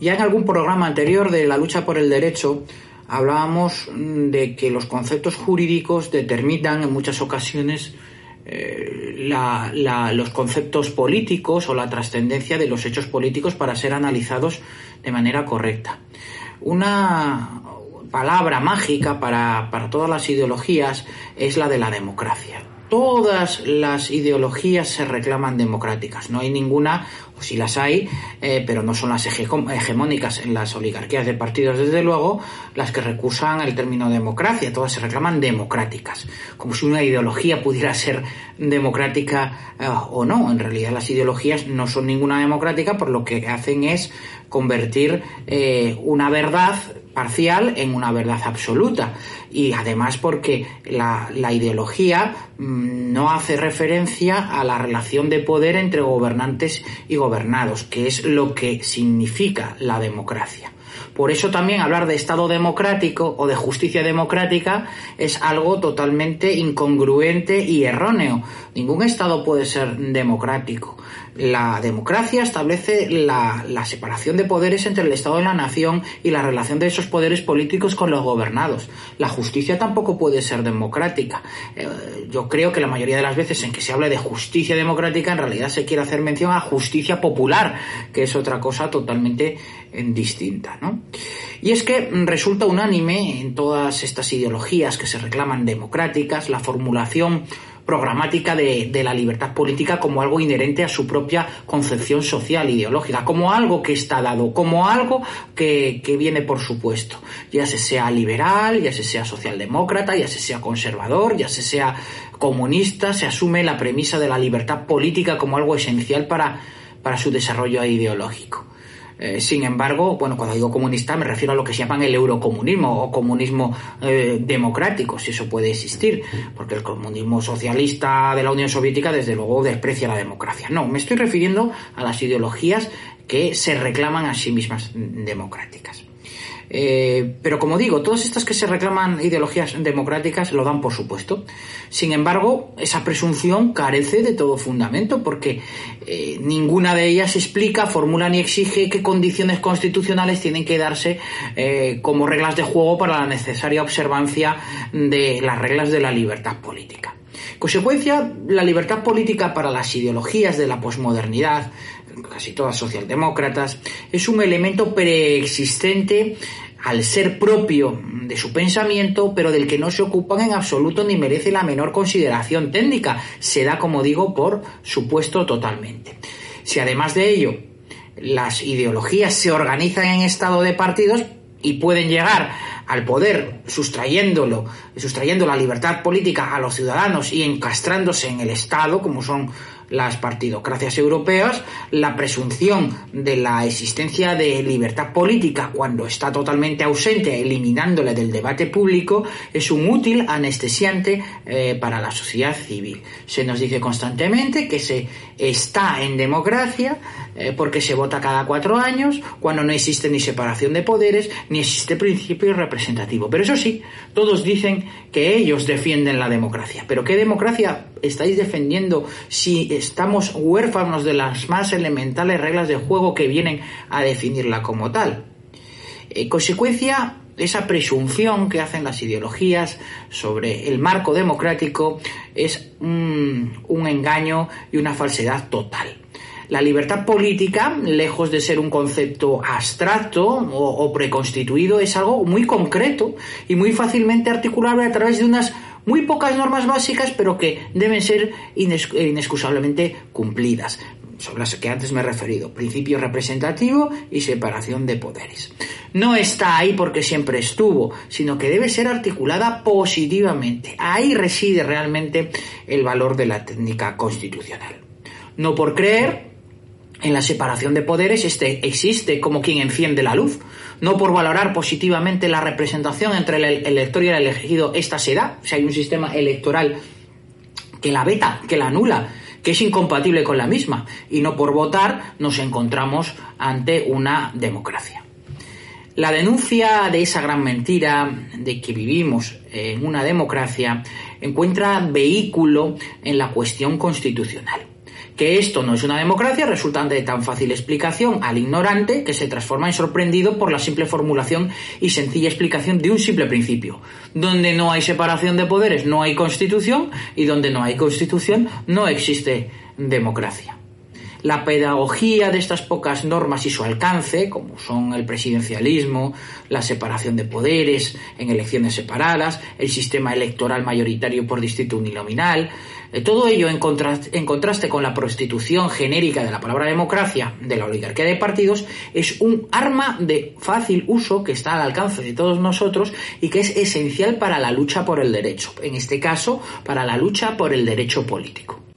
Ya en algún programa anterior de la lucha por el derecho hablábamos mm, de que los conceptos jurídicos determinan en muchas ocasiones eh, los conceptos políticos o la trascendencia de los hechos políticos para ser analizados de manera correcta. Una palabra mágica para, para todas las ideologías es la de la democracia todas las ideologías se reclaman democráticas. No hay ninguna, o si las hay, eh, pero no son las hegemónicas en las oligarquías de partidos, desde luego, las que recusan el término democracia. Todas se reclaman democráticas. Como si una ideología pudiera ser democrática eh, o no. En realidad las ideologías no son ninguna democrática, por lo que hacen es convertir eh, una verdad parcial en una verdad absoluta. Y además porque la, ideología mm, no hace referencia a la relación de poder entre gobernantes y gobernados, que es lo que significa la democracia. Por eso también hablar de Estado democrático o de justicia democrática es algo totalmente incongruente y erróneo. Ningún Estado puede ser democrático. La democracia establece la, separación de poderes entre el Estado y la nación y la relación de esos poderes políticos con los gobernados. La justicia tampoco puede ser democrática. Eh, yo creo que la mayoría de las veces en que se habla de justicia democrática en realidad se quiere hacer mención a justicia popular, que es otra cosa totalmente distinta. ¿no? Y es que resulta unánime en todas estas ideologías que se reclaman democráticas la formulación programática de, la libertad política como algo inherente a su propia concepción social, ideológica, como algo que está dado, como algo que, que viene por supuesto, ya se sea liberal, ya se sea socialdemócrata, ya se sea conservador, ya se sea comunista, se asume la premisa de la libertad política como algo esencial para, para su desarrollo ideológico. Eh, sin embargo, bueno, cuando digo comunista me refiero a lo que se llaman el eurocomunismo o comunismo eh, democrático, si eso puede existir, porque el comunismo socialista de la Unión Soviética desde luego desprecia la democracia. No, me estoy refiriendo a las ideologías que se reclaman a sí mismas democráticas. Eh, pero como digo, todas estas que se reclaman ideologías democráticas lo dan por supuesto. Sin embargo, esa presunción carece de todo fundamento porque eh, ninguna de ellas explica, formula ni exige qué condiciones constitucionales tienen que darse eh, como reglas de juego para la necesaria observancia de las reglas de la libertad política. Consecuencia, la libertad política para las ideologías de la posmodernidad casi todas socialdemócratas, es un elemento preexistente al ser propio de su pensamiento, pero del que no se ocupan en absoluto ni merece la menor consideración técnica. Se da, como digo, por supuesto totalmente. Si además de ello las ideologías se organizan en estado de partidos y pueden llegar al poder sustrayéndolo, sustrayendo la libertad política a los ciudadanos y encastrándose en el Estado, como son las partidocracias europeas, la presunción de la existencia de libertad política cuando está totalmente ausente, eliminándole del debate público, es un útil anestesiante eh, para la sociedad civil. Se nos dice constantemente que se está en democracia eh, porque se vota cada cuatro años, cuando no existe ni separación de poderes, ni existe principio representativo. Pero eso sí, todos dicen que ellos defienden la democracia. ¿Pero qué democracia estáis defendiendo si estamos huérfanos de las más elementales reglas de juego que vienen a definirla como tal. En consecuencia, esa presunción que hacen las ideologías sobre el marco democrático es un, engaño y una falsedad total. La libertad política, lejos de ser un concepto abstracto o, o, preconstituido, es algo muy concreto y muy fácilmente articulable a través de unas muy pocas normas básicas, pero que deben ser inexcusablemente cumplidas, sobre las que antes me he referido, principio representativo y separación de poderes. No está ahí porque siempre estuvo, sino que debe ser articulada positivamente. Ahí reside realmente el valor de la técnica constitucional. No por creer en la separación de poderes este existe como quien enciende la luz, no por valorar positivamente la representación entre el elector y el elegido, esta se da, si hay un sistema electoral que la veta, que la anula, que es incompatible con la misma, y no por votar nos encontramos ante una democracia. La denuncia de esa gran mentira de que vivimos en una democracia encuentra vehículo en la cuestión constitucional que esto no es una democracia resulta de tan fácil explicación al ignorante que se transforma en sorprendido por la simple formulación y sencilla explicación de un simple principio. Donde no hay separación de poderes no hay constitución y donde no hay constitución no existe democracia. La pedagogía de estas pocas normas y su alcance, como son el presidencialismo, la separación de poderes en elecciones separadas, el sistema electoral mayoritario por distrito uninominal, eh, todo ello en contraste, con la prostitución genérica de la palabra democracia de la oligarquía de partidos es un arma de fácil uso que está al alcance de todos nosotros y que es esencial para la lucha por el derecho, en este caso para la lucha por el derecho político.